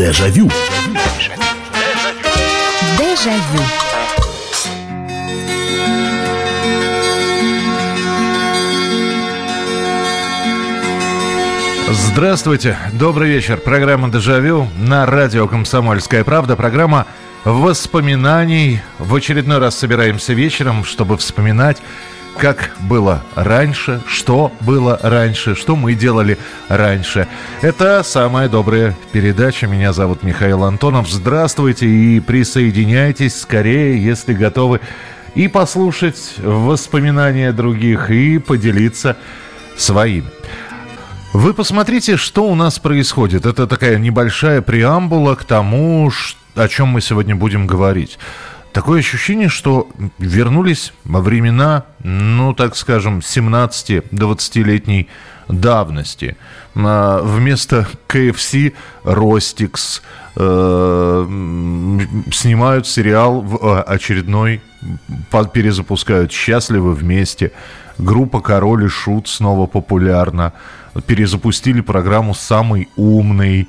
Дежавю. Дежавю. Здравствуйте, добрый вечер. Программа «Дежавю» на радио «Комсомольская правда». Программа воспоминаний. В очередной раз собираемся вечером, чтобы вспоминать, как было раньше, что было раньше, что мы делали раньше. Это самая добрая передача. Меня зовут Михаил Антонов. Здравствуйте и присоединяйтесь скорее, если готовы и послушать воспоминания других, и поделиться своими. Вы посмотрите, что у нас происходит. Это такая небольшая преамбула к тому, о чем мы сегодня будем говорить. Такое ощущение, что вернулись во времена, ну, так скажем, 17-20-летней давности. А, вместо KFC Ростикс э, снимают сериал в очередной, перезапускают «Счастливы вместе». Группа «Король и Шут» снова популярна перезапустили программу «Самый умный»,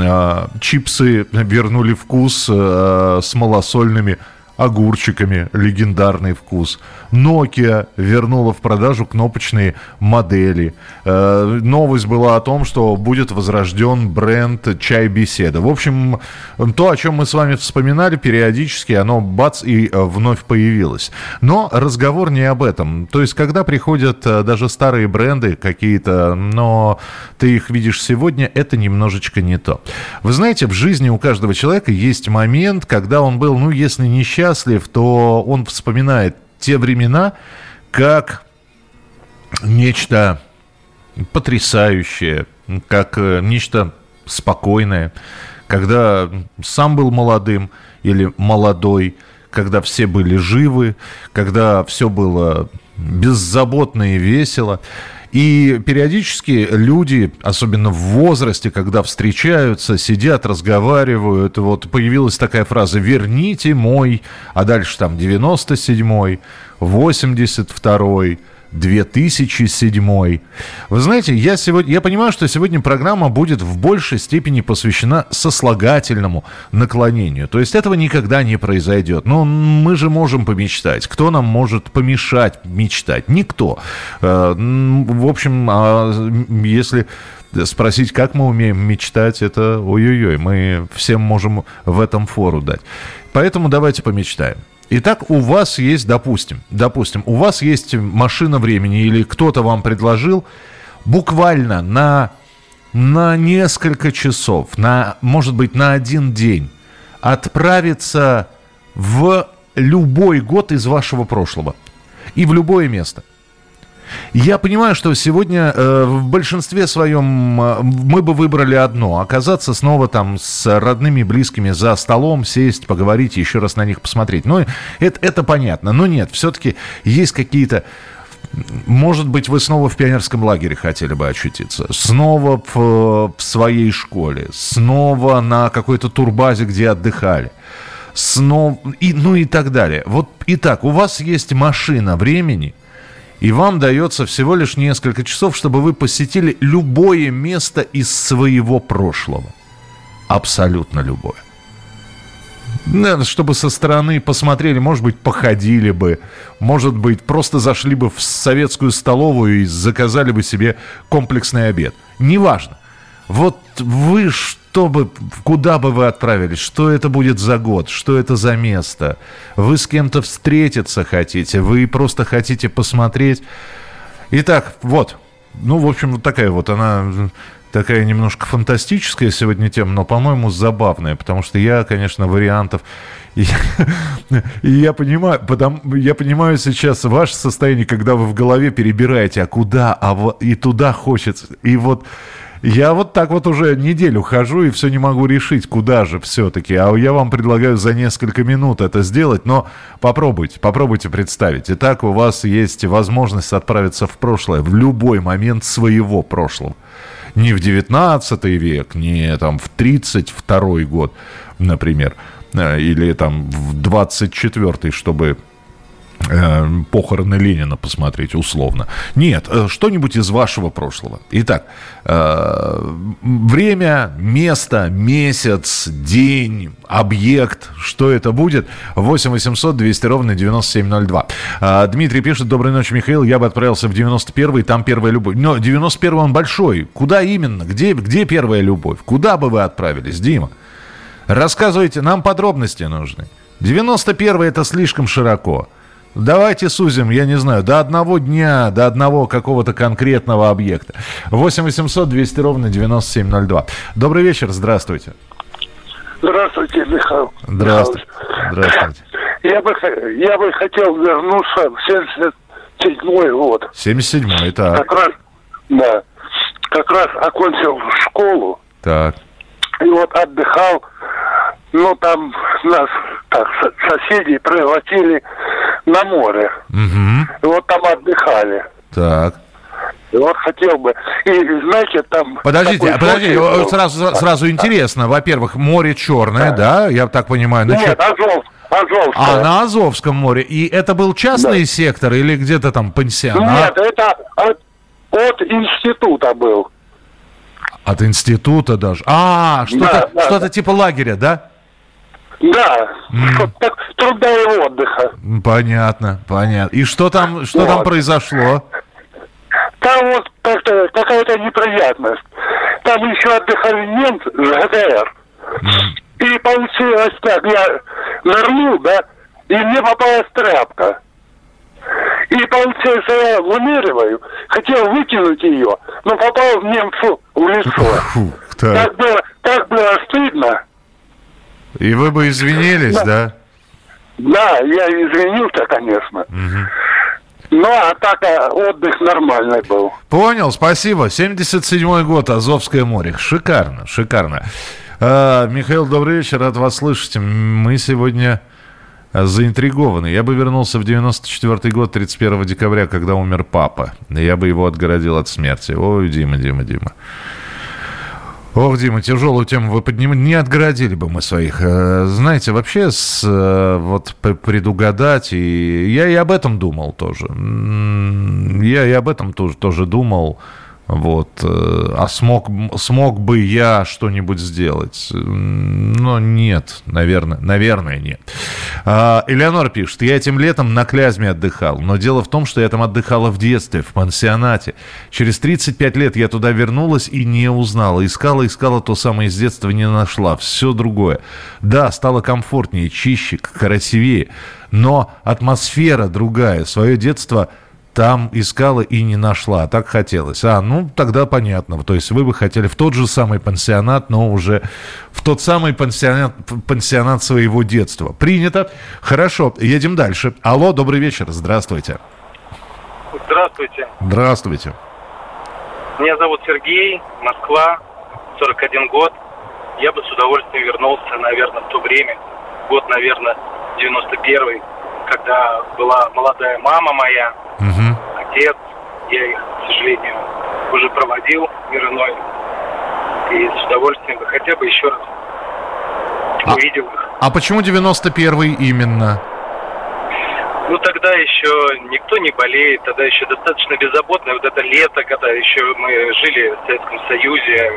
а, чипсы вернули вкус э, с малосольными огурчиками, легендарный вкус. Nokia вернула в продажу кнопочные модели. Э, новость была о том, что будет возрожден бренд «Чай Беседа». В общем, то, о чем мы с вами вспоминали периодически, оно бац и э, вновь появилось. Но разговор не об этом. То есть, когда приходят э, даже старые бренды какие-то, но ты их видишь сегодня, это немножечко не то. Вы знаете, в жизни у каждого человека есть момент, когда он был, ну, если не счастлив, счастлив, то он вспоминает те времена как нечто потрясающее, как э, нечто спокойное, когда сам был молодым или молодой, когда все были живы, когда все было беззаботно и весело. И периодически люди, особенно в возрасте, когда встречаются, сидят, разговаривают, вот появилась такая фраза «верните мой», а дальше там 97-й, 82-й, 2007. Вы знаете, я, сегодня, я понимаю, что сегодня программа будет в большей степени посвящена сослагательному наклонению. То есть этого никогда не произойдет. Но мы же можем помечтать. Кто нам может помешать мечтать? Никто. Э, в общем, а если спросить, как мы умеем мечтать, это ой-ой-ой, мы всем можем в этом фору дать. Поэтому давайте помечтаем. Итак, у вас есть, допустим, допустим, у вас есть машина времени или кто-то вам предложил буквально на, на несколько часов, на, может быть, на один день отправиться в любой год из вашего прошлого. И в любое место – я понимаю, что сегодня э, в большинстве своем э, мы бы выбрали одно. Оказаться снова там с родными, близкими за столом, сесть, поговорить, еще раз на них посмотреть. Ну, это, это понятно. Но нет, все-таки есть какие-то... Может быть, вы снова в пионерском лагере хотели бы очутиться, снова в, в своей школе, снова на какой-то турбазе, где отдыхали снова, и, ну и так далее. Вот, итак, у вас есть машина времени – и вам дается всего лишь несколько часов, чтобы вы посетили любое место из своего прошлого. Абсолютно любое. Чтобы со стороны посмотрели, может быть, походили бы, может быть, просто зашли бы в советскую столовую и заказали бы себе комплексный обед. Неважно. Вот вы что бы, куда бы вы отправились, что это будет за год, что это за место. Вы с кем-то встретиться хотите, вы просто хотите посмотреть. Итак, вот, ну, в общем, вот такая вот она такая немножко фантастическая сегодня тема, но, по-моему, забавная, потому что я, конечно, вариантов... И, и я понимаю, потому, я понимаю сейчас ваше состояние, когда вы в голове перебираете, а куда, а вот, и туда хочется. И вот я вот так вот уже неделю хожу и все не могу решить, куда же все-таки. А я вам предлагаю за несколько минут это сделать, но попробуйте, попробуйте представить. Итак, у вас есть возможность отправиться в прошлое в любой момент своего прошлого. Не в 19 век, не там в 32 год, например, э, или там в 24 чтобы похороны Ленина посмотреть условно. Нет, э, что-нибудь из вашего прошлого. Итак, э, время, место, месяц, день, объект, что это будет? 8 800 200 ровно 9702. Дмитрий пишет, доброй ночи, Михаил, я бы отправился в 91-й, там первая любовь. Но 91-й он большой. Куда именно? Где, где первая любовь? Куда бы вы отправились, Дима? Рассказывайте, нам подробности нужны. 91-й это слишком широко. Давайте сузим, я не знаю, до одного дня, до одного какого-то конкретного объекта. 8 800 200 ровно 9702. Добрый вечер, здравствуйте. Здравствуйте, Михаил. Здравствуйте. Здравствуйте. Я бы, я бы хотел вернуться в 77 год. 77-й, так. Как раз, да, как раз окончил школу. Так. И вот отдыхал, ну там нас так соседи превратили на море. Угу. И вот там отдыхали. Так. И вот хотел бы. И знаете, там... Подождите, подождите, сразу, сразу интересно. Во-первых, море черное, да, да я так понимаю. Нет, Нет Азов, Азовское. А, на Азовском море. И это был частный да. сектор или где-то там пансионат? Нет, это от, от института был. От института даже. А, что-то да, да. что типа лагеря, да? Да, mm. так, труда и отдыха. Понятно, понятно. И что там, что вот. там произошло? Там вот как-то какая-то неприятность. Там еще отдыхали немцы с ГДР. Mm. И получилось так, я нырнул, да, и мне попалась тряпка. И получается, я выныриваю, хотел выкинуть ее, но попал в немцу в лицо. Фу, так. Так, было, так было стыдно. И вы бы извинились, да? Да, да я извинился, конечно. Угу. Ну, а так а, отдых нормальный был. Понял, спасибо. 77-й год, Азовское море. Шикарно, шикарно. А, Михаил, добрый вечер, рад вас слышать. Мы сегодня заинтригованы. Я бы вернулся в 94 год, 31 декабря, когда умер папа. Я бы его отгородил от смерти. Ой, Дима, Дима, Дима. Ох, Дима, тяжелую тему вы поднимаете. Не отгородили бы мы своих. Э, знаете, вообще с, э, вот предугадать, и я и об этом думал тоже. Я и об этом тоже, тоже думал. Вот. Э, а смог, смог бы я что-нибудь сделать? Но нет, наверное, наверное нет. А, Элеонора пишет, я этим летом на Клязьме отдыхал, но дело в том, что я там отдыхала в детстве, в пансионате. Через 35 лет я туда вернулась и не узнала. Искала, искала то самое из детства, не нашла. Все другое. Да, стало комфортнее, чище, красивее, но атмосфера другая. Свое детство – там искала и не нашла, так хотелось. А, ну, тогда понятно. То есть вы бы хотели в тот же самый пансионат, но уже в тот самый пансионат, пансионат своего детства. Принято. Хорошо, едем дальше. Алло, добрый вечер, здравствуйте. Здравствуйте. Здравствуйте. Меня зовут Сергей, Москва, 41 год. Я бы с удовольствием вернулся, наверное, в то время, год, наверное, 91 когда была молодая мама моя, угу. отец, я их, к сожалению, уже проводил мир иной. И с удовольствием бы хотя бы еще раз а, увидел их. А почему 91-й именно? Ну, тогда еще никто не болеет, тогда еще достаточно беззаботно. Вот это лето, когда еще мы жили в Советском Союзе,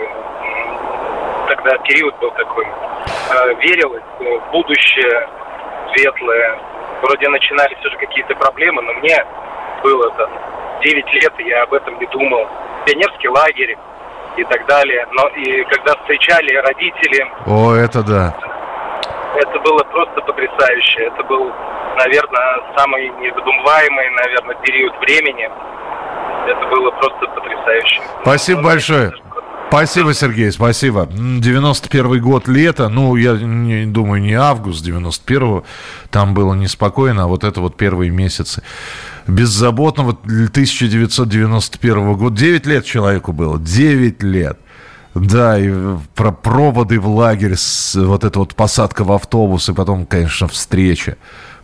тогда период был такой. А, верилось в будущее светлое, вроде начинались уже какие-то проблемы, но мне было там 9 лет, и я об этом не думал. Пионерский лагерь и так далее. Но и когда встречали родители... О, это да. Это было просто потрясающе. Это был, наверное, самый невыдумываемый, наверное, период времени. Это было просто потрясающе. Спасибо большое. Спасибо, Сергей, спасибо. 91 год, лето, ну, я не, думаю, не август 91-го, там было неспокойно, а вот это вот первые месяцы беззаботного 1991 года. 9 лет человеку было, 9 лет. Да, и про проводы в лагерь, вот эта вот посадка в автобус, и потом, конечно, встреча,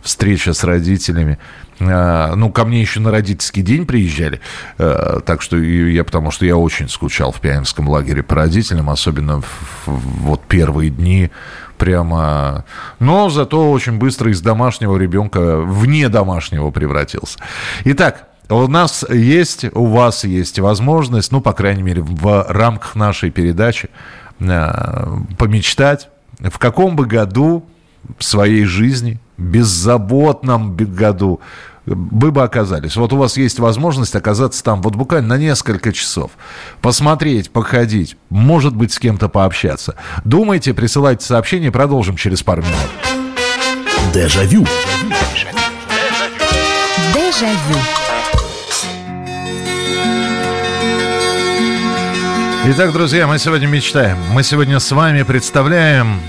встреча с родителями. А, ну, ко мне еще на родительский день приезжали, а, так что я, потому что я очень скучал в пионерском лагере по родителям, особенно в, вот первые дни прямо... Но зато очень быстро из домашнего ребенка вне домашнего превратился. Итак, у нас есть, у вас есть возможность, ну, по крайней мере, в рамках нашей передачи э, помечтать, в каком бы году своей жизни, беззаботном году вы бы оказались. Вот у вас есть возможность оказаться там вот буквально на несколько часов. Посмотреть, походить, может быть, с кем-то пообщаться. Думайте, присылайте сообщение, продолжим через пару минут. Дежавю. Дежавю. Итак, друзья, мы сегодня мечтаем. Мы сегодня с вами представляем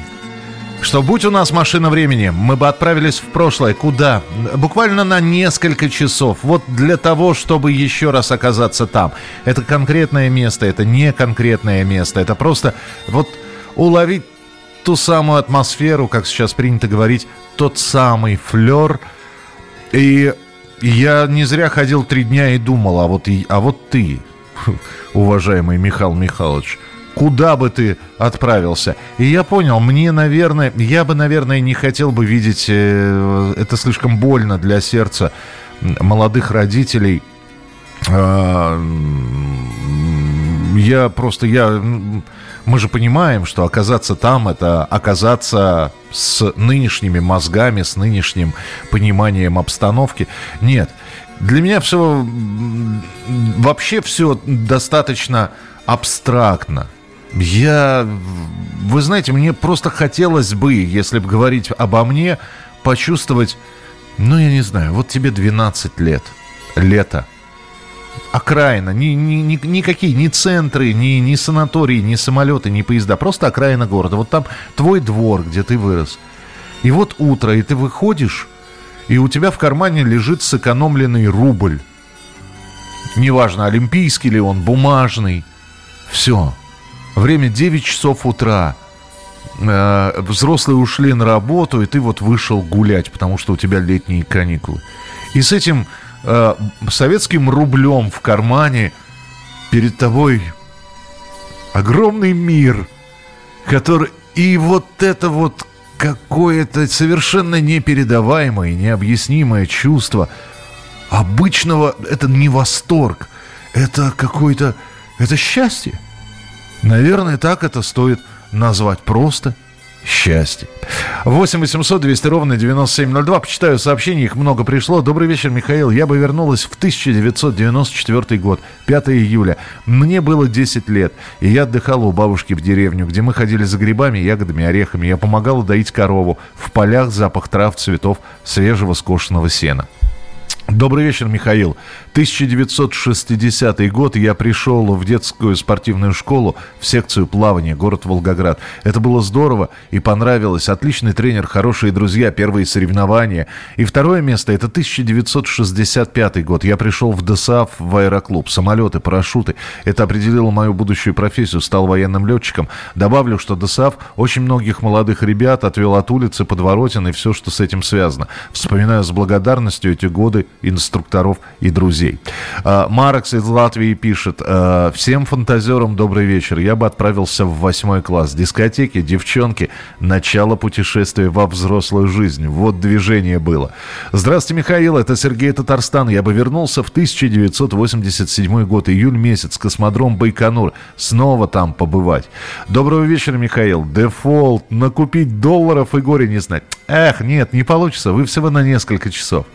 что будь у нас машина времени, мы бы отправились в прошлое. Куда? Буквально на несколько часов. Вот для того, чтобы еще раз оказаться там. Это конкретное место, это не конкретное место. Это просто вот уловить ту самую атмосферу, как сейчас принято говорить, тот самый флер. И я не зря ходил три дня и думал, а вот, и, а вот ты, уважаемый Михаил Михайлович, куда бы ты отправился. И я понял, мне, наверное, я бы, наверное, не хотел бы видеть, э, это слишком больно для сердца молодых родителей. Э, я просто, я, мы же понимаем, что оказаться там, это оказаться с нынешними мозгами, с нынешним пониманием обстановки. Нет, для меня все, вообще все достаточно абстрактно. Я, вы знаете, мне просто хотелось бы, если бы говорить обо мне, почувствовать, ну, я не знаю, вот тебе 12 лет, лето, окраина, ни, ни, ни, никакие, ни центры, ни, ни санатории, ни самолеты, ни поезда, просто окраина города. Вот там твой двор, где ты вырос. И вот утро, и ты выходишь, и у тебя в кармане лежит сэкономленный рубль. Неважно, олимпийский ли он, бумажный. Все. Время 9 часов утра. Э, взрослые ушли на работу, и ты вот вышел гулять, потому что у тебя летние каникулы. И с этим э, советским рублем в кармане перед тобой огромный мир, который... И вот это вот какое-то совершенно непередаваемое, необъяснимое чувство обычного... Это не восторг, это какое-то... Это счастье. Наверное, так это стоит назвать просто счастье. 8 800 200 ровно 9702. Почитаю сообщения, их много пришло. Добрый вечер, Михаил. Я бы вернулась в 1994 год, 5 июля. Мне было 10 лет, и я отдыхала у бабушки в деревню, где мы ходили за грибами, ягодами, орехами. Я помогала доить корову. В полях запах трав, цветов, свежего скошенного сена. Добрый вечер, Михаил. 1960 год я пришел в детскую спортивную школу в секцию плавания, город Волгоград. Это было здорово и понравилось. Отличный тренер, хорошие друзья, первые соревнования. И второе место – это 1965 год. Я пришел в ДСАФ, в аэроклуб. Самолеты, парашюты. Это определило мою будущую профессию. Стал военным летчиком. Добавлю, что ДСАФ очень многих молодых ребят отвел от улицы, подворотен и все, что с этим связано. Вспоминаю с благодарностью эти годы инструкторов и друзей. А, Маркс из Латвии пишет. «А, Всем фантазерам добрый вечер. Я бы отправился в восьмой класс. Дискотеки, девчонки. Начало путешествия во взрослую жизнь. Вот движение было. Здравствуйте, Михаил. Это Сергей Татарстан. Я бы вернулся в 1987 год, июль месяц. Космодром Байконур. Снова там побывать. Доброго вечера, Михаил. Дефолт. Накупить долларов и горе не знать. Эх, нет, не получится. Вы всего на несколько часов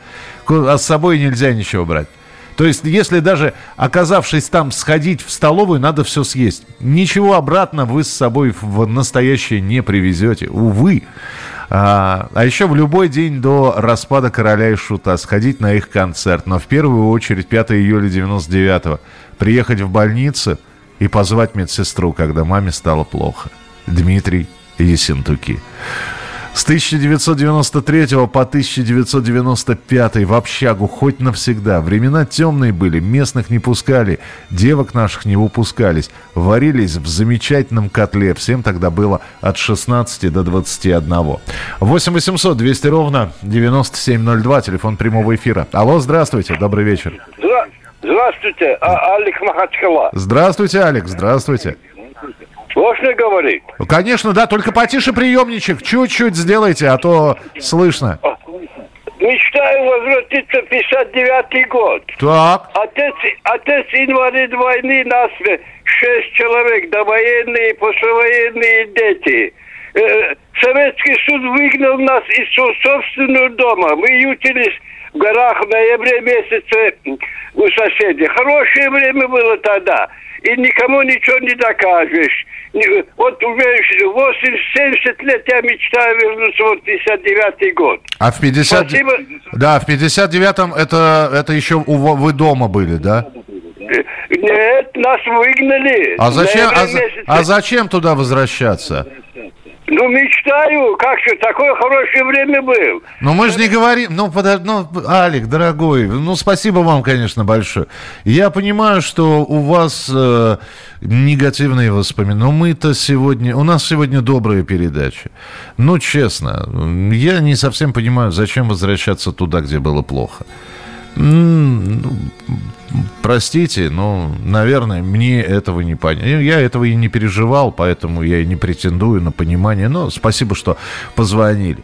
а с собой нельзя ничего брать. То есть, если даже оказавшись там сходить в столовую, надо все съесть. Ничего обратно вы с собой в настоящее не привезете. Увы. А, а еще в любой день до распада короля и шута сходить на их концерт. Но в первую очередь 5 июля 99-го приехать в больницу и позвать медсестру, когда маме стало плохо. Дмитрий Есентуки. С 1993 по 1995 в общагу хоть навсегда. Времена темные были, местных не пускали, девок наших не выпускались. Варились в замечательном котле. Всем тогда было от 16 до 21. 8 800 200 ровно 9702, телефон прямого эфира. Алло, здравствуйте, добрый вечер. Здравствуйте, а, Алик Махачкала. Здравствуйте, Алекс, здравствуйте. Можно говорить? Конечно, да, только потише приемничек. Чуть-чуть сделайте, а то слышно. Мечтаю возвратиться в 59 год. Так. Отец, отец инвалид войны, нас шесть человек, довоенные, послевоенные дети. Э, Советский суд выгнал нас из собственного дома. Мы ютились в горах в ноябре месяце у соседей. Хорошее время было тогда. И никому ничего не докажешь. Вот уже 80 лет я мечтаю вернуться в 59 год. А в 50... Спасибо. Да, в 59-м это, это еще у, вы дома были, да? Нет, нас выгнали. А зачем, а, а зачем туда возвращаться? Ну, мечтаю, как же, такое хорошее время было. Ну, мы же не говорим, ну, под, ну, Алик, дорогой, ну, спасибо вам, конечно, большое. Я понимаю, что у вас э, негативные воспоминания, но мы-то сегодня, у нас сегодня добрая передача. Ну, честно, я не совсем понимаю, зачем возвращаться туда, где было плохо. Простите, но, наверное, мне этого не понять. Я этого и не переживал, поэтому я и не претендую на понимание. Но спасибо, что позвонили.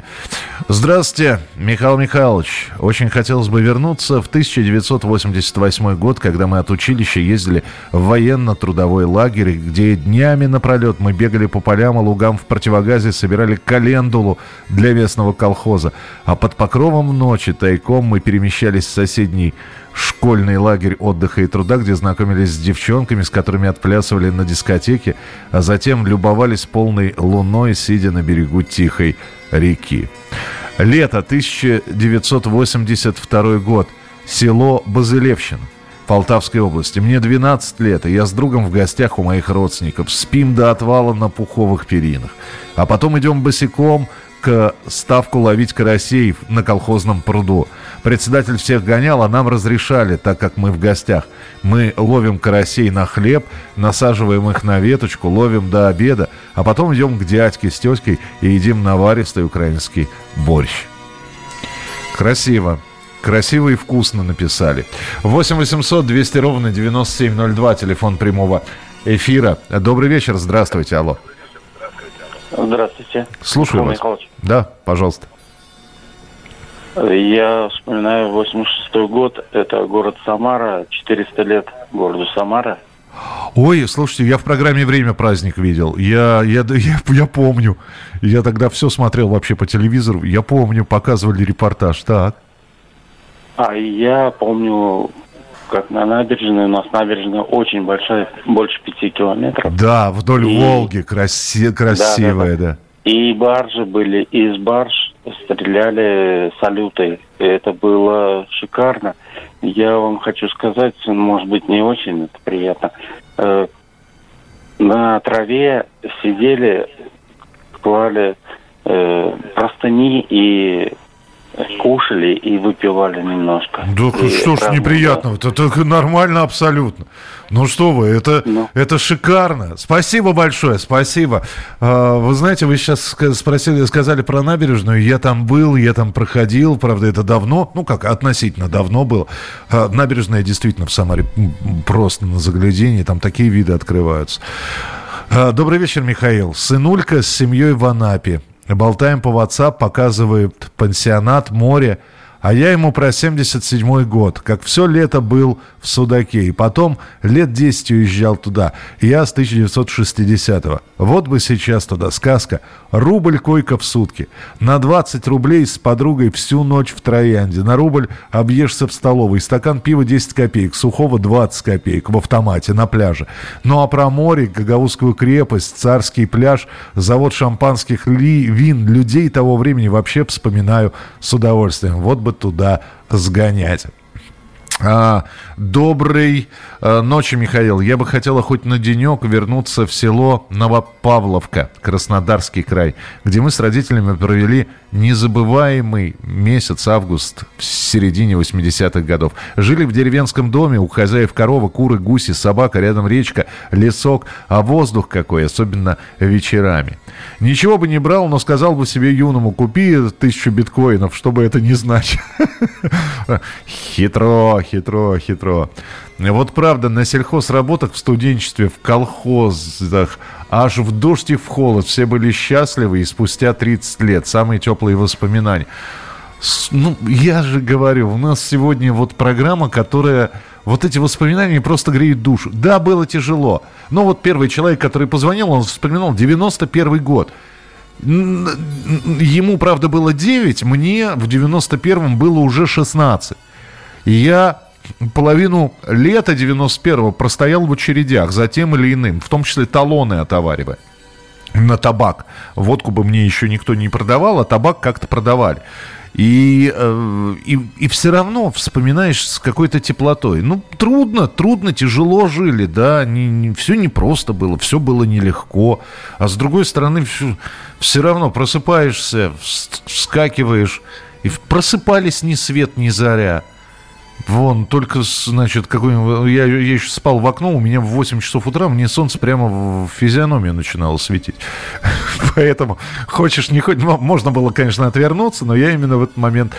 Здравствуйте, Михаил Михайлович. Очень хотелось бы вернуться в 1988 год, когда мы от училища ездили в военно-трудовой лагерь, где днями напролет мы бегали по полям и лугам в противогазе, собирали календулу для местного колхоза. А под покровом ночи тайком мы перемещались в соседний школьный лагерь отдыха и труда, где знакомились с девчонками, с которыми отплясывали на дискотеке, а затем любовались полной луной, сидя на берегу тихой реки. Лето 1982 год. Село Базылевщина. Полтавской области. Мне 12 лет, и я с другом в гостях у моих родственников. Спим до отвала на пуховых перинах. А потом идем босиком к ставку ловить карасей на колхозном пруду. Председатель всех гонял, а нам разрешали, так как мы в гостях. Мы ловим карасей на хлеб, насаживаем их на веточку, ловим до обеда, а потом идем к дядьке с теткой и едим наваристый украинский борщ. Красиво. Красиво и вкусно написали. 8 800 200 ровно 9702, телефон прямого эфира. Добрый вечер, здравствуйте, алло. Здравствуйте. Слушаю вас. Михайлович. Да, пожалуйста. Я вспоминаю 86 год. Это город Самара. 400 лет городу Самара. Ой, слушайте, я в программе «Время праздник» видел. Я, я, я, я помню. Я тогда все смотрел вообще по телевизору. Я помню, показывали репортаж. Так. А я помню как на набережной. У нас набережная очень большая, больше пяти километров. Да, вдоль и... Волги, краси... красивая, да, да, да. И баржи были, и из барж стреляли салюты. Это было шикарно. Я вам хочу сказать, может быть, не очень это приятно. Э, на траве сидели, клали э, простыни и кушали и выпивали немножко. Да и что ж неприятного? Это, это нормально абсолютно. Ну что вы, это, ну. это шикарно. Спасибо большое, спасибо. А, вы знаете, вы сейчас спросили, сказали про набережную. Я там был, я там проходил. Правда, это давно, ну как, относительно давно было. А, набережная действительно в Самаре просто на заглядении. Там такие виды открываются. А, добрый вечер, Михаил. Сынулька с семьей в Анапе. Болтаем по WhatsApp, показывает пансионат, море. А я ему про 77 год, как все лето был в Судаке. И потом лет 10 уезжал туда. Я с 1960-го. Вот бы сейчас туда сказка. Рубль койка в сутки. На 20 рублей с подругой всю ночь в Троянде. На рубль объешься в столовой. Стакан пива 10 копеек. Сухого 20 копеек в автомате на пляже. Ну а про море, Гагаузскую крепость, царский пляж, завод шампанских ли, вин, людей того времени вообще вспоминаю с удовольствием. Вот бы туда сгонять. А, доброй а, ночи, Михаил. Я бы хотела хоть на денек вернуться в село Новопавловка, Краснодарский край, где мы с родителями провели незабываемый месяц август в середине 80-х годов. Жили в деревенском доме, у хозяев корова, куры, гуси, собака, рядом речка, лесок, а воздух какой, особенно вечерами. Ничего бы не брал, но сказал бы себе юному, купи тысячу биткоинов, чтобы это не значило. Хитро, хитро, хитро. Вот правда, на сельхозработах в студенчестве, в колхозах аж в дождь и в холод. Все были счастливы, и спустя 30 лет самые теплые воспоминания. Ну, я же говорю, у нас сегодня вот программа, которая вот эти воспоминания просто греют душу. Да, было тяжело. Но вот первый человек, который позвонил, он вспоминал 91 год. Ему, правда, было 9, мне в 91-м было уже 16. И я половину лета 91-го простоял в очередях за тем или иным, в том числе талоны отоваривая на табак. Водку бы мне еще никто не продавал, а табак как-то продавали. И, э, и, и все равно вспоминаешь с какой-то теплотой. Ну, трудно, трудно, тяжело жили, да, не, не, все непросто было, все было нелегко. А с другой стороны, все, все равно просыпаешься, вскакиваешь, и просыпались ни свет, ни заря. Вон, только, значит, какой я, я еще спал в окно, у меня в 8 часов утра мне солнце прямо в физиономию начинало светить. Поэтому, хочешь, не хочешь, можно было, конечно, отвернуться, но я именно в этот момент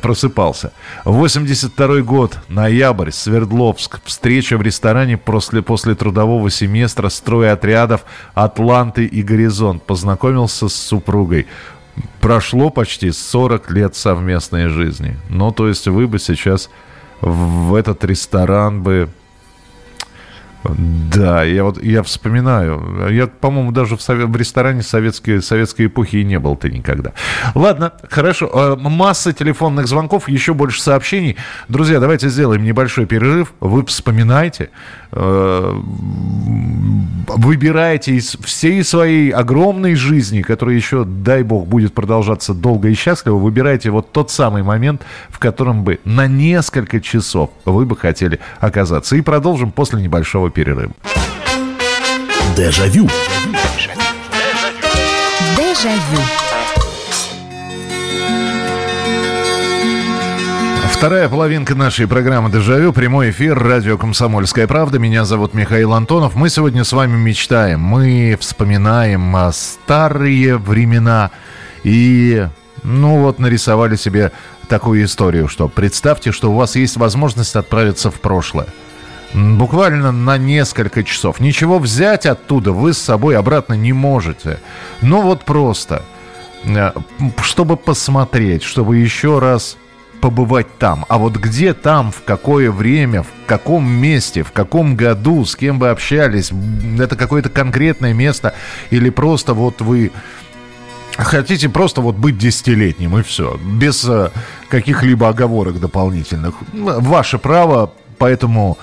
просыпался. 82 год, ноябрь, Свердловск. Встреча в ресторане после, после трудового семестра стройотрядов «Атланты» и «Горизонт». Познакомился с супругой прошло почти 40 лет совместной жизни. Ну, то есть вы бы сейчас в этот ресторан бы... Да, я вот я вспоминаю. Я, по-моему, даже в, совет, в ресторане советской, советской эпохи и не был ты никогда. Ладно, хорошо. Э, масса телефонных звонков, еще больше сообщений. Друзья, давайте сделаем небольшой перерыв. Вы вспоминайте. Э, выбираете из всей своей огромной жизни, которая еще, дай бог, будет продолжаться долго и счастливо, выбирайте вот тот самый момент, в котором бы на несколько часов вы бы хотели оказаться. И продолжим после небольшого перерыва. Дежавю. Дежавю. Вторая половинка нашей программы «Дежавю», прямой эфир, радио «Комсомольская правда». Меня зовут Михаил Антонов. Мы сегодня с вами мечтаем, мы вспоминаем а, старые времена и, ну вот, нарисовали себе такую историю, что представьте, что у вас есть возможность отправиться в прошлое. Буквально на несколько часов. Ничего взять оттуда вы с собой обратно не можете. Ну вот просто, э, чтобы посмотреть, чтобы еще раз побывать там. А вот где там, в какое время, в каком месте, в каком году, с кем вы общались, это какое-то конкретное место или просто вот вы хотите просто вот быть десятилетним и все, без э, каких-либо оговорок дополнительных. Ваше право, поэтому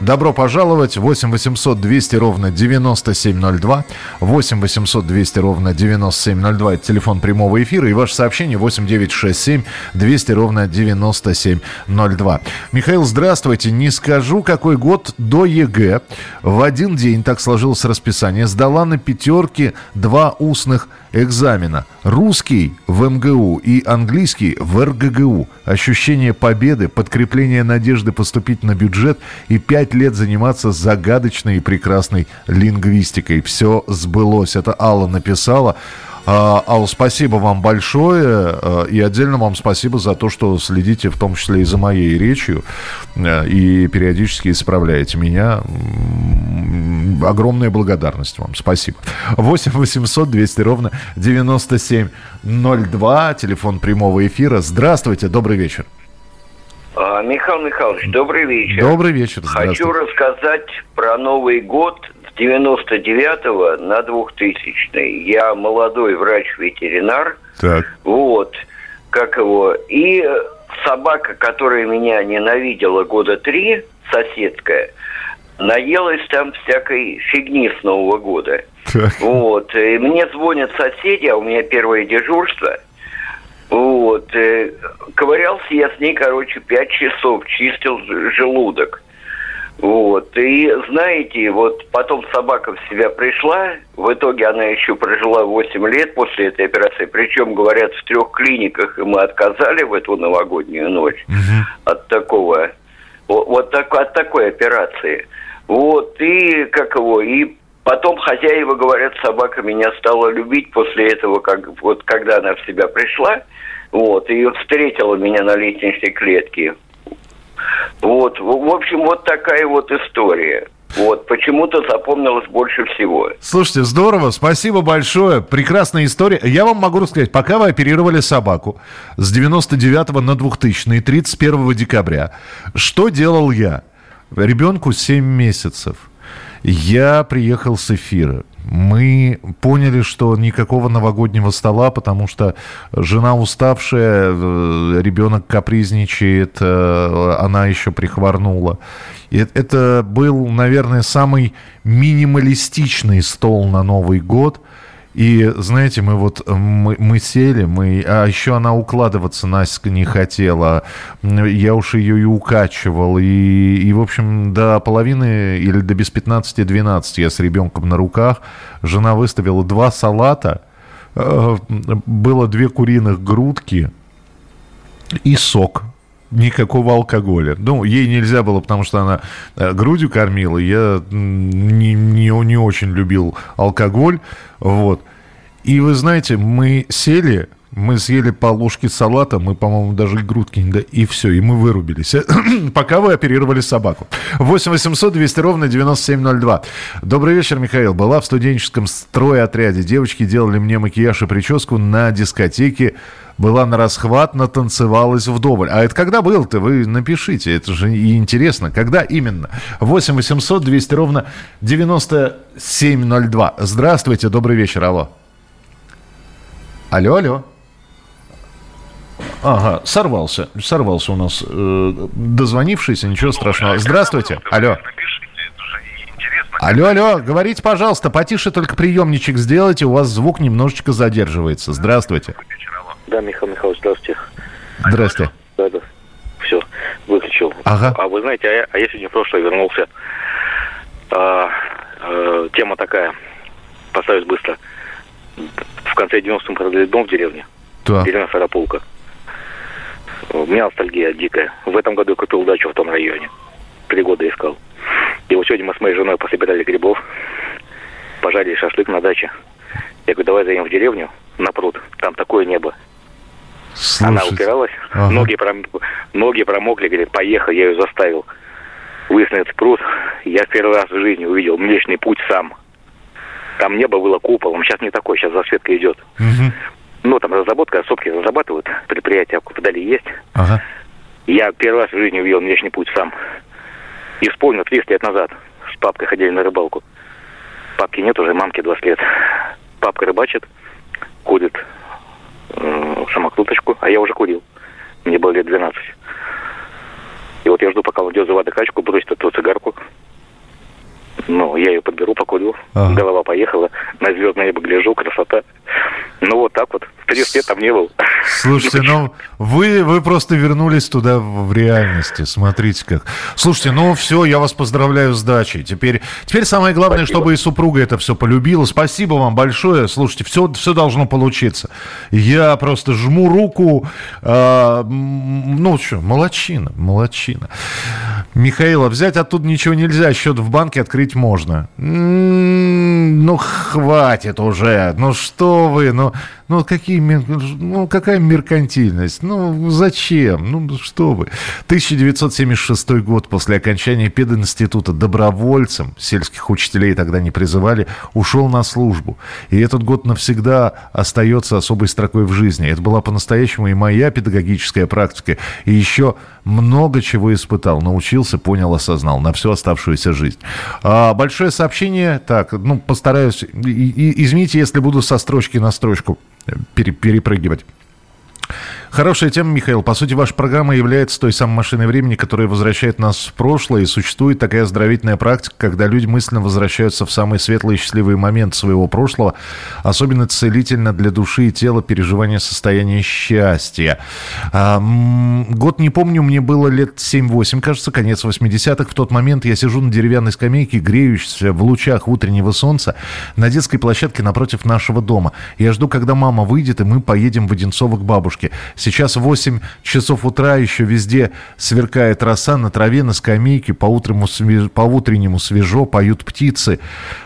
Добро пожаловать. 8 800 200 ровно 9702. 8 800 200 ровно 9702. Это телефон прямого эфира. И ваше сообщение 8 967 200 ровно 9702. Михаил, здравствуйте. Не скажу, какой год до ЕГЭ. В один день, так сложилось расписание, сдала на пятерке два устных экзамена. Русский в МГУ и английский в РГГУ. Ощущение победы, подкрепление надежды поступить на бюджет и пять лет заниматься загадочной и прекрасной лингвистикой. Все сбылось. Это Алла написала. А, Алла, спасибо вам большое. А, и отдельно вам спасибо за то, что следите в том числе и за моей речью. А, и периодически исправляете меня. Огромная благодарность вам. Спасибо. 8 800 200 ровно 9702. Телефон прямого эфира. Здравствуйте. Добрый вечер. Михаил Михайлович, добрый вечер. Добрый вечер. Хочу рассказать про Новый год 99 на 2000 Я молодой врач-ветеринар. Так. Вот. Как его. И собака, которая меня ненавидела года три, соседская, наелась там всякой фигни с Нового года. Так. Вот. И мне звонят соседи, а у меня первое дежурство. Вот. Ковырялся я с ней, короче, пять часов, чистил желудок. Вот. И знаете, вот потом собака в себя пришла, в итоге она еще прожила 8 лет после этой операции, причем, говорят, в трех клиниках, и мы отказали в эту новогоднюю ночь угу. от такого, вот, вот так, от такой операции. Вот, и как его, и потом хозяева говорят, собака меня стала любить после этого, как вот когда она в себя пришла, вот, и встретила меня на лестничной клетке. Вот, в общем, вот такая вот история. Вот, почему-то запомнилось больше всего. Слушайте, здорово, спасибо большое, прекрасная история. Я вам могу рассказать, пока вы оперировали собаку с 99 на 2000 31 декабря, что делал я? Ребенку 7 месяцев. Я приехал с эфира мы поняли, что никакого новогоднего стола, потому что жена уставшая, э, ребенок капризничает, э, она еще прихворнула. Это был, наверное, самый минималистичный стол на Новый год – и, знаете, мы вот, мы, мы сели, мы, а еще она укладываться Настя не хотела. Я уж ее и укачивал. И, и, в общем, до половины или до без 15-12 я с ребенком на руках. Жена выставила два салата. Э, было две куриных грудки и сок никакого алкоголя. Ну, ей нельзя было, потому что она э, грудью кормила. Я не, не, не очень любил алкоголь. Вот. И вы знаете, мы сели, мы съели по ложке салата, мы, по-моему, даже грудки не да, и все, и мы вырубились. Пока вы оперировали собаку. 8 800 200 ровно 9702. Добрый вечер, Михаил. Была в студенческом стройотряде. Девочки делали мне макияж и прическу на дискотеке. Была на расхват, натанцевалась вдоволь. А это когда был-то? Вы напишите. Это же и интересно. Когда именно? 8 800 200 ровно 9702. Здравствуйте, добрый вечер. Алло. Алло, алло. Ага, сорвался. Сорвался у нас э, дозвонившийся, ничего страшного. Здравствуйте. Алло. Алло, алло, говорите, пожалуйста, потише только приемничек сделайте, у вас звук немножечко задерживается. Здравствуйте. Да, Михаил Михайлович, здравствуйте. Здрасте. Да, да. Все, выключил. Ага. А вы знаете, а я, а я сегодня в прошлое вернулся. А, а, тема такая, поставить быстро в конце 90-х продали дом в деревне. Да. Деревня Сарапулка. У меня ностальгия дикая. В этом году я купил дачу в том районе. Три года искал. И вот сегодня мы с моей женой пособирали грибов, пожарили шашлык на даче. Я говорю, давай зайдем в деревню на пруд. Там такое небо. Слушайте. Она упиралась, Ага. ноги, пром... ноги промокли, говорит, поехал, я ее заставил. Выяснится пруд. Я в первый раз в жизни увидел Млечный Путь сам. Там небо было куполом. Сейчас не такое, сейчас засветка идет. Мгм. Ну, там разработка, сопки разрабатывают, предприятия вдали есть. Ага. Я первый раз в жизни увидел Млечный Путь сам. И вспомнил 30 лет назад. С папкой ходили на рыбалку. Папки нет уже, мамке 20 лет. Папка рыбачит, курит э, самокруточку, а я уже курил. Мне было лет 12. И вот я жду, пока он идет за водокачку, бросит эту цигарку. Ну, я ее подберу, покурю. Ага. Голова поехала. На звездное небо гляжу, красота. Ну, вот так вот. В 30 лет там не был. Слушайте, ну вы, вы просто вернулись туда в, в реальности. Смотрите как. Слушайте, ну все, я вас поздравляю с дачей. Теперь, теперь самое главное, Спасибо. чтобы и супруга это все полюбила. Спасибо вам большое. Слушайте, все, все должно получиться. Я просто жму руку. М, ну что, молодчина, молодчина. Михаила, взять оттуда ничего нельзя, счет в банке открыть можно. М, Ну, хватит уже. Ну, что вы, ну, ну, какие, ну, какая меркантильность? Ну, зачем? Ну, что вы. 1976 год после окончания пединститута добровольцем, сельских учителей тогда не призывали, ушел на службу. И этот год навсегда остается особой строкой в жизни. Это была по-настоящему и моя педагогическая практика. И еще много чего испытал, научился, понял, осознал на всю оставшуюся жизнь. А, большое сообщение. Так, ну, постараюсь. и- и- извините, если буду со строчки на строчку пере- перепрыгивать. Хорошая тема, Михаил. По сути, ваша программа является той самой машиной времени, которая возвращает нас в прошлое. И существует такая оздоровительная практика, когда люди мысленно возвращаются в самые светлые и счастливые моменты своего прошлого. Особенно целительно для души и тела переживание состояния счастья. А, год не помню, мне было лет 7-8, кажется, конец 80-х. В тот момент я сижу на деревянной скамейке, греющейся в лучах утреннего солнца на детской площадке напротив нашего дома. Я жду, когда мама выйдет, и мы поедем в Одинцово к бабушке. Сейчас 8 часов утра, еще везде сверкает роса, на траве, на скамейке, по, свеж- по утреннему свежо, поют птицы.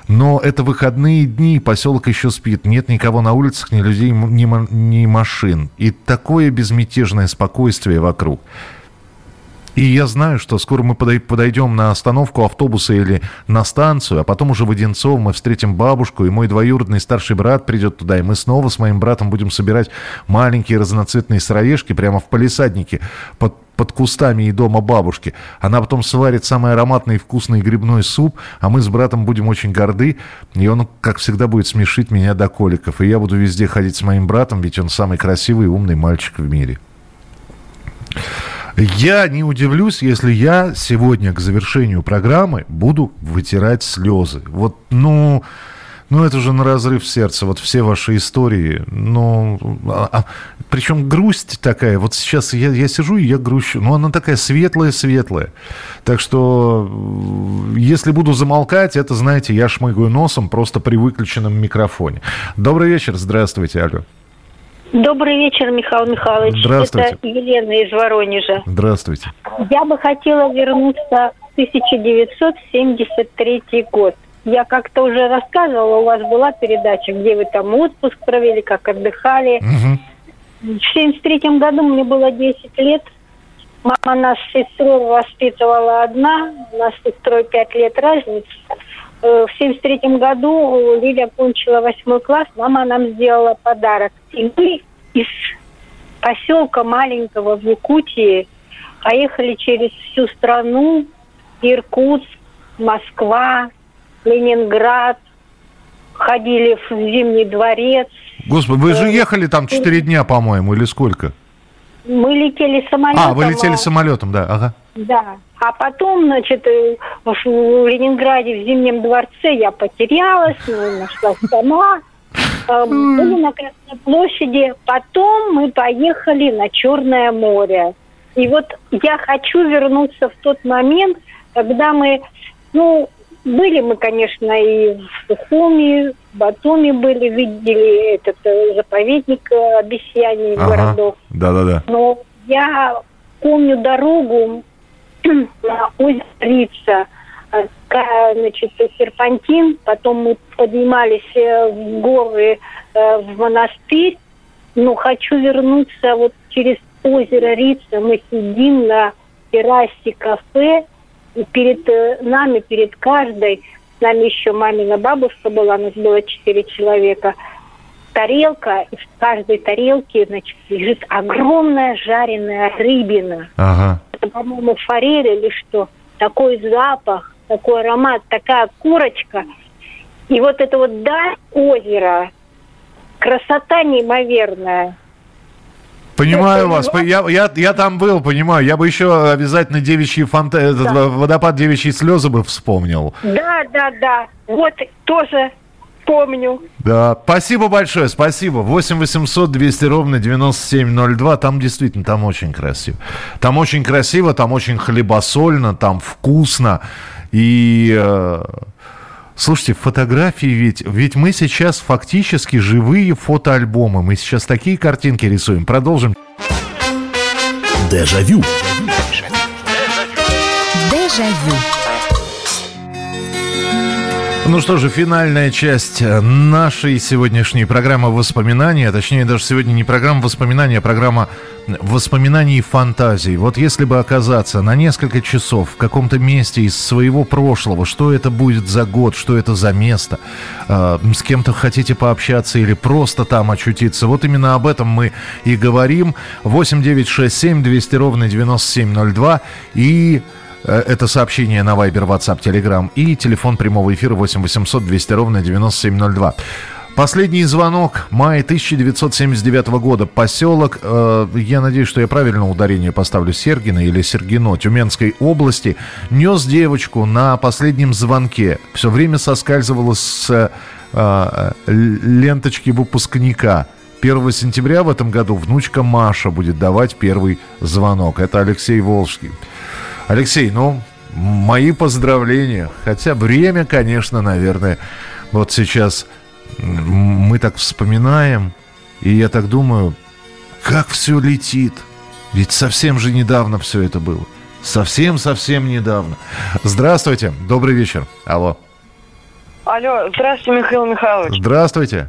Но это выходные дни, поселок еще спит. Нет никого на улицах, ни людей, ни, ни машин. И такое безмятежное спокойствие вокруг. И я знаю, что скоро мы подойдем на остановку автобуса или на станцию, а потом уже в Одинцово мы встретим бабушку, и мой двоюродный старший брат придет туда, и мы снова с моим братом будем собирать маленькие разноцветные сыроежки прямо в палисаднике под под кустами и дома бабушки. Она потом сварит самый ароматный и вкусный грибной суп, а мы с братом будем очень горды, и он, как всегда, будет смешить меня до коликов. И я буду везде ходить с моим братом, ведь он самый красивый и умный мальчик в мире. Я не удивлюсь, если я сегодня к завершению программы буду вытирать слезы. Вот, ну, ну это же на разрыв сердца. Вот все ваши истории. Ну, а, а, причем грусть такая. Вот сейчас я, я сижу и я грущу. Ну, она такая светлая-светлая. Так что, если буду замолкать, это, знаете, я шмыгаю носом просто при выключенном микрофоне. Добрый вечер. Здравствуйте, алло. Добрый вечер, Михаил Михайлович. Здравствуйте. Это Елена из Воронежа. Здравствуйте. Я бы хотела вернуться в 1973 год. Я как-то уже рассказывала, у вас была передача, где вы там отпуск провели, как отдыхали. Угу. В 73 году мне было 10 лет. Мама нас с сестрой воспитывала одна, у нас с сестрой 5 лет разница. Э, в 73 году Лиля кончила восьмой класс, мама нам сделала подарок. И мы из поселка маленького в Якутии поехали через всю страну, Иркутск, Москва, Ленинград, ходили в Зимний дворец. Господи, вы же э, ехали там 4 дня, по-моему, или сколько? Мы летели самолетом. А, вы летели самолетом, да, ага. Да. А потом, значит, э, в Ленинграде, в Зимнем дворце я потерялась, ну, нашла сама. Э, были на Красной площади. Потом мы поехали на Черное море. И вот я хочу вернуться в тот момент, когда мы, ну, были мы, конечно, и в Сухуми, в Батуми были, видели этот э, заповедник обезьяний ага. городов. Да-да-да. Но я помню дорогу на озеро Рица, э, значит, серпантин, потом мы поднимались э, в горы, в монастырь, но хочу вернуться вот через озеро Рица, мы сидим на террасе кафе, перед э, нами, перед каждой, с нами еще мамина бабушка была, нас было четыре человека, тарелка, и в каждой тарелке, значит, лежит огромная жареная рыбина. Ага. Это, по-моему, форель или что. Такой запах, такой аромат, такая курочка. И вот это вот даль озера, красота неимоверная. Понимаю вас. Я, я, я там был, понимаю. Я бы еще обязательно девичьи фонта... да. этот водопад девичьи слезы бы вспомнил. Да, да, да. Вот тоже помню. Да, спасибо большое, спасибо. 8 800 200 ровно 9702. Там действительно, там очень красиво. Там очень красиво, там очень хлебосольно, там вкусно. И... Э, Слушайте, фотографии ведь, ведь мы сейчас фактически живые фотоальбомы. Мы сейчас такие картинки рисуем. Продолжим. Дежавю. Дежавю. Ну что же, финальная часть нашей сегодняшней программы воспоминания, точнее даже сегодня не программа воспоминания, а программа воспоминаний и фантазий. Вот если бы оказаться на несколько часов в каком-то месте из своего прошлого, что это будет за год, что это за место, э, с кем-то хотите пообщаться или просто там очутиться, вот именно об этом мы и говорим. 8 9 6 7 200 ровно 9702 и Э, это сообщение на Viber, WhatsApp, Telegram и телефон прямого эфира 8 800 200 ровно 9702. Последний звонок. Май 1979 года. Поселок, э, я надеюсь, что я правильно ударение поставлю, Сергино или Сергино, Тюменской области, нес девочку на последнем звонке. Все время соскальзывала с э, ленточки выпускника. 1 сентября в этом году внучка Маша будет давать первый звонок. Это Алексей Волжский. Алексей, ну, мои поздравления. Хотя время, конечно, наверное, вот сейчас мы так вспоминаем, и я так думаю, как все летит. Ведь совсем же недавно все это было. Совсем-совсем недавно. Здравствуйте, добрый вечер. Алло. Алло, здравствуйте, Михаил Михайлович. Здравствуйте.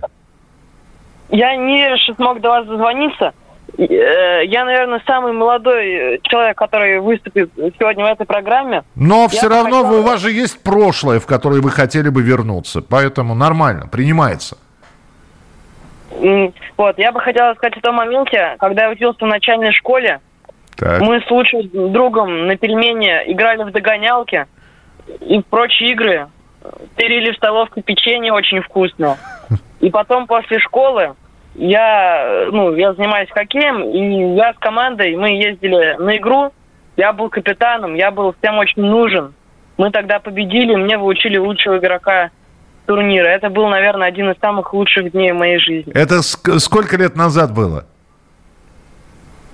Я не верю, что смог до вас дозвониться. Э, Я, наверное, самый молодой э, человек, который выступит сегодня в этой программе. Но Я все равно хотела- вы- у вас же есть прошлое, в которое вы хотели бы вернуться. Поэтому нормально, принимается. Вот, я бы хотела сказать о том моменте, когда я учился в начальной школе. Так. Мы с лучшим другом на пельмени играли в догонялки и в прочие игры. Перели в столовку печенье очень вкусно. И потом после школы я, ну, я занимаюсь хоккеем, и я с командой, мы ездили на игру, я был капитаном, я был всем очень нужен. Мы тогда победили, мне выучили лучшего игрока турнира. Это был, наверное, один из самых лучших дней в моей жизни. Это ск- сколько лет назад было?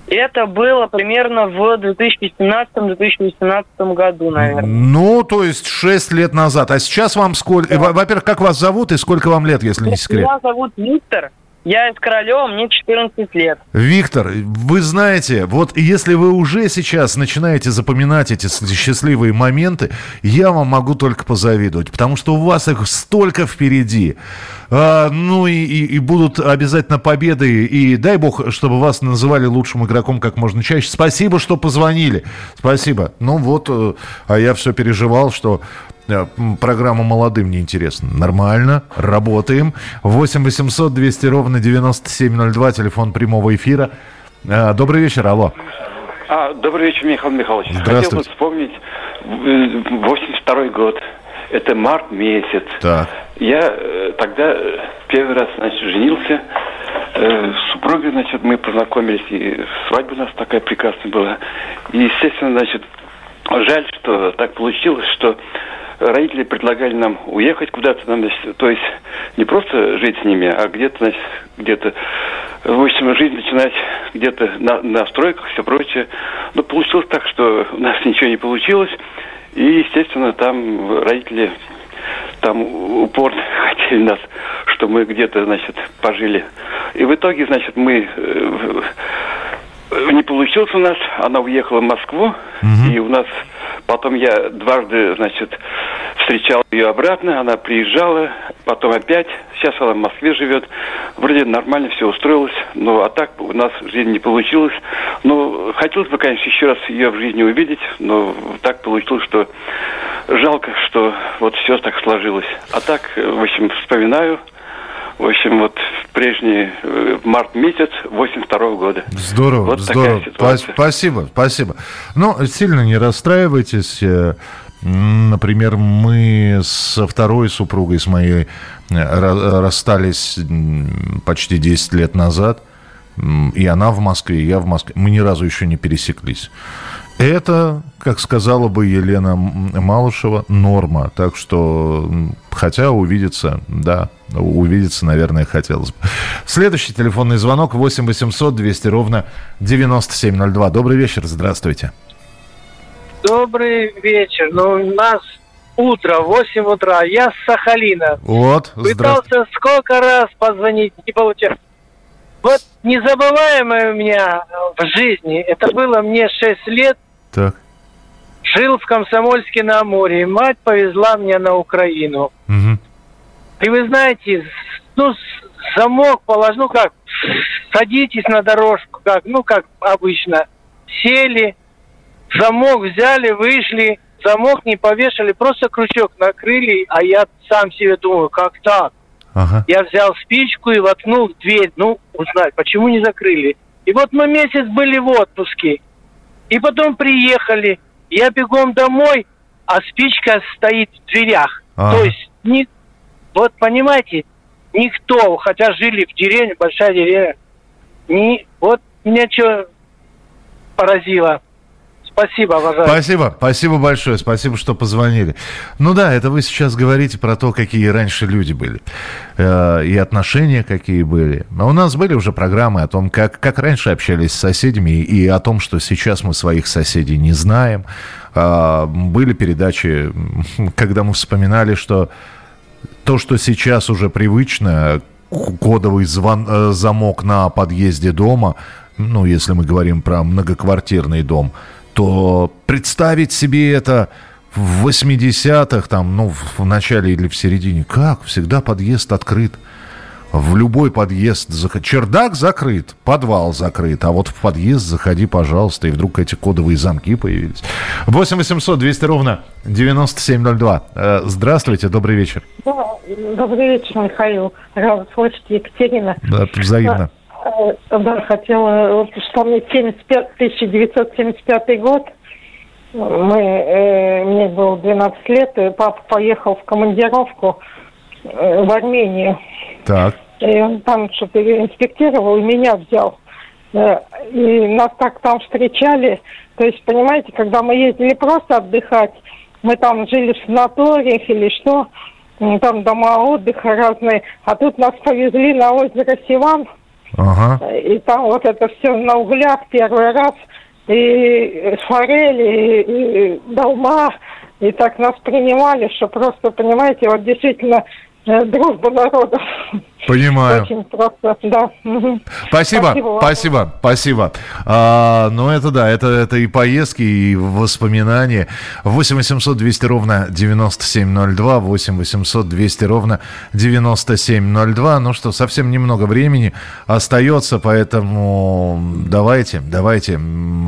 Это было примерно в 2017-2018 году, наверное. Ну, то есть 6 лет назад. А сейчас вам сколько... Во- Во-первых, как вас зовут и сколько вам лет, если не секрет? Меня зовут Виктор, я из Королева, мне 14 лет. Виктор, вы знаете, вот если вы уже сейчас начинаете запоминать эти счастливые моменты, я вам могу только позавидовать, потому что у вас их столько впереди. А, ну и, и- и будут обязательно победы, и дай бог, чтобы вас называли лучшим игроком как можно чаще. Спасибо, что позвонили. Спасибо. Ну вот, э, а я все переживал, что программа молодым неинтересна. Нормально, работаем. 8 800 200 ровно 9702, телефон прямого эфира. Э, Добрый вечер, алло. А, добрый вечер, Михаил Михайлович. Здравствуйте. Хотел бы вспомнить э, 82 год. Это март месяц. Так. Я э, тогда э, первый раз, значит, женился. Э, с супругой, значит, мы познакомились, и свадьба у нас такая прекрасная была. И, естественно, значит, жаль, что так получилось, что родители предлагали нам уехать куда-то, нам, значит, то есть не просто жить с ними, а где-то, значит, где-то, в общем, жизнь начинать где-то на, на стройках, все прочее. Но получилось так, что у нас ничего не получилось. И, естественно, там родители там упорно хотели нас, что мы где-то, значит, пожили. И в итоге, значит, мы э, не получилось у нас, она уехала в Москву, и у нас потом я дважды, значит, встречал ее обратно, она приезжала, потом опять, сейчас она в Москве живет, вроде нормально все устроилось, но а так у нас жизнь не получилось. Ну, хотелось бы, конечно, еще раз ее в жизни увидеть, но так получилось, что жалко, что вот все так сложилось. А так, в общем, вспоминаю, в общем, вот прежний э, март месяц 82 года. Здорово, Вот здорово. Спасибо, спасибо. Ну, сильно не расстраивайтесь. Э, Например, мы со второй супругой, с моей, э, ра- расстались почти 10 лет назад. И она в Москве, и я в Москве. Мы ни разу еще не пересеклись. Это, как сказала бы Елена Малышева, норма. Так что, хотя увидеться, да, увидеться, наверное, хотелось бы. Следующий телефонный звонок 8 800 200 ровно 9702. Добрый вечер, здравствуйте. Добрый вечер. Ну, у нас утро, 8 утра. Я с Сахалина. Вот. Пытался сколько раз позвонить, не получилось. Вот незабываемое у меня в жизни, это было мне 6 лет, Так. жил в Комсомольске на Амуре. Мать повезла меня на Украину. Мгм. И вы знаете, ну, замок положил, ну как, садитесь на дорожку, как, ну как обычно. Сели, замок взяли, вышли, замок не повешали, просто крючок накрыли, а я сам себе думаю, как так? Ага. Я взял спичку и воткнул в дверь, ну, узнать, почему не закрыли. И вот мы месяц были в отпуске. И потом приехали, я бегом домой, а спичка стоит в дверях. Ага. То есть, ни, вот понимаете, никто, хотя жили в деревне, большая деревня, ни, вот меня что поразило. Спасибо, уважаемый. Спасибо, спасибо большое, спасибо, что позвонили. Ну да, это вы сейчас говорите про то, какие раньше люди были, э, и отношения какие были. Но у нас были уже программы о том, как, как раньше общались с соседями, и о том, что сейчас мы своих соседей не знаем. А, были передачи, когда мы вспоминали, что то, что сейчас уже привычно, кодовый звон, э, замок на подъезде дома, ну, если мы говорим про многоквартирный дом, то представить себе это в 80-х, там, ну, в начале или в середине, как? Всегда подъезд открыт. в любой подъезд. зах- Чердак закрыт, подвал закрыт, а вот в подъезд заходи, пожалуйста, и вдруг эти кодовые замки появились. 8 800 200 ровно 9702. Э, Здравствуйте, добрый вечер. Добрый вечер, Михаил. Рада слышать Екатерина. Да, взаимно. Э, Да, хотела вот вспомнить 75, 1975 год. Мы, э, мне было 12 лет, и папа поехал в командировку э, в Армению. Так. И он там что-то инспектировал, и меня взял. Э, И нас так там встречали. То есть, понимаете, когда мы ездили просто отдыхать, мы там жили в санаториях или что, там дома отдыха разные. А тут нас повезли на озеро Сиван, Ага. и там вот это все на углях первый раз, и форели, и, и долма, и так нас принимали, что просто, понимаете, вот действительно дружба народов. Понимаю. Очень просто, да. Спасибо, вам. спасибо, спасибо. А, ну, это да, это, это и поездки, и воспоминания. 8 800 200 ровно 9702, 8 800 200 ровно 9702. Ну что, совсем немного времени остается, поэтому давайте, давайте.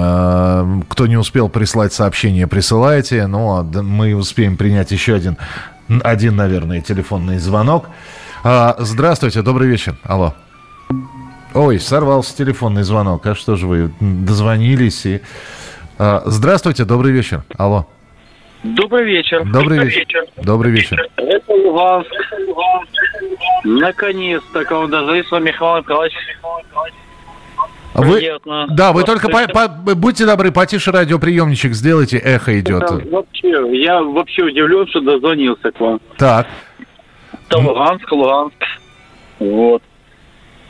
А, Кто не успел прислать сообщение, присылайте. Ну, а мы успеем принять еще один, один, наверное, телефонный звонок. А, Здравствуйте, добрый вечер. Алло. Ой, сорвался телефонный звонок. А что же вы дозвонились и... А, Здравствуйте, добрый вечер. Алло. Добрый вечер. Добрый вечер. Добрый вечер. Это Луганск. Наконец-то к вам дозвонился Михаил Николаевич. Вы, Приятно. да, вы только по- по- будьте добры, потише радиоприемничек сделайте, эхо идет. это Вообще, я вообще удивлен, что дозвонился к вам. Так, Это Луганск, Луганск. Вот.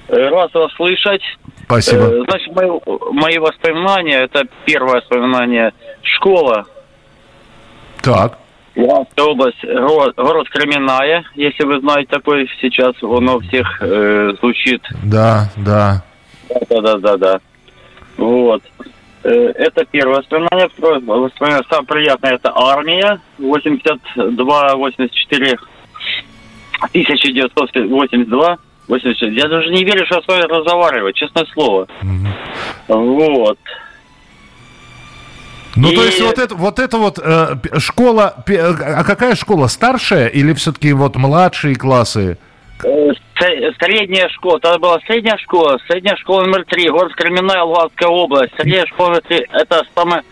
Рад вас слышать. спасибо. Э, Значит, мои, мои воспоминания, это первое воспоминание. Школа. Так. Луганская область, город, город Кременная, если вы знаете такой, сейчас он у всех э, звучит. Да, да. Да, да, да, да. Вот. Э, Это первое воспоминание. Воспоминание самое приятное это армия. 82-84 1982 86. Я даже не верю, что я с вами разговариваю, честное слово. Вот. Ну, то И- есть вот это вот, это вот э, школа, пе- а какая школа, старшая или все-таки вот младшие классы? Средняя школа, тогда была средняя школа, средняя школа номер три, город Кременная, Луганская область. Средняя школа номер три, это самая,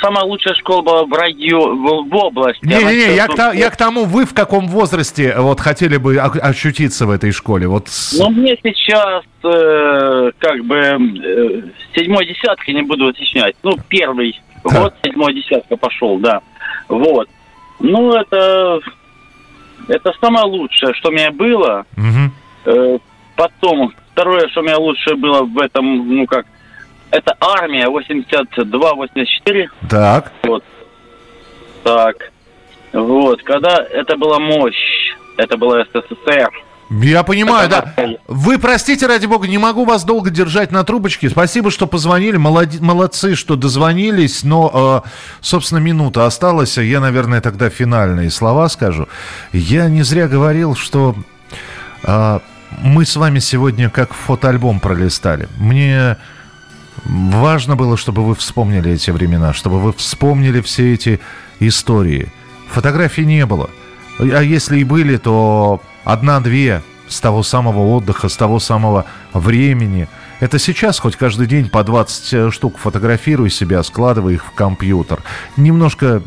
самая лучшая школа была в районе, в, в области. Не-не-не, я, к я к тому, вы в каком возрасте э, вот хотели бы ощутиться в этой школе? Вот с- Ну, мне сейчас, э, как бы, э, седьмой десятки, не буду уточнять. Ну, первый год седьмой десятка пошел, да. Вот. Ну, это, это самое лучшее, что у меня было. Мгм. Э, потом, второе, что у меня лучшее было в этом, ну, как, это армия 82-84. Так. Вот. Так. Вот. Когда это была мощь, это была СССР. Я понимаю, да. Вы простите, ради бога, не могу вас долго держать на трубочке. Спасибо, что позвонили. Молоди- молодцы, что дозвонились. Но, э, собственно, минута осталась. Я, наверное, тогда финальные слова скажу. Я не зря говорил, что э, мы с вами сегодня как фотоальбом пролистали. Мне важно было, чтобы вы вспомнили эти времена, чтобы вы вспомнили все эти истории. Фотографий не было. А если и были, то одна-две с того самого отдыха, с того самого времени. Это сейчас хоть каждый день по 20 штук фотографируй себя, складывай их в компьютер. Немножко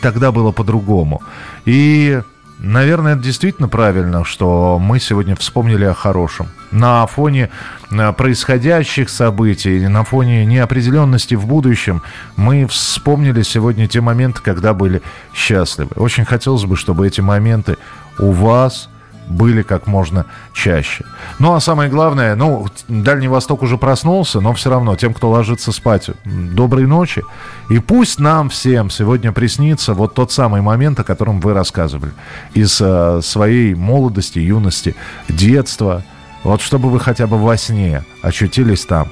тогда было по-другому. И, наверное, это действительно правильно, что мы сегодня вспомнили о хорошем. На фоне э, происходящих событий, на фоне неопределенности в будущем, мы вспомнили сегодня те моменты, когда были счастливы. Очень хотелось бы, чтобы эти моменты у вас были как можно чаще. Ну, а самое главное, ну, Дальний Восток уже проснулся, но все равно тем, кто ложится спать, доброй ночи. И пусть нам всем сегодня приснится вот тот самый момент, о котором вы рассказывали. Из э, своей молодости, юности, детства. Вот чтобы вы хотя бы во сне очутились там.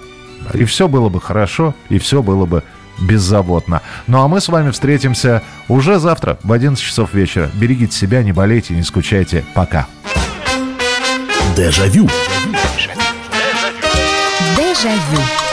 И все было бы хорошо, и все было бы беззаботно. Ну а мы с вами встретимся уже завтра в 11 часов вечера. Берегите себя, не болейте, не скучайте. Пока. Дежавю. Дежавю.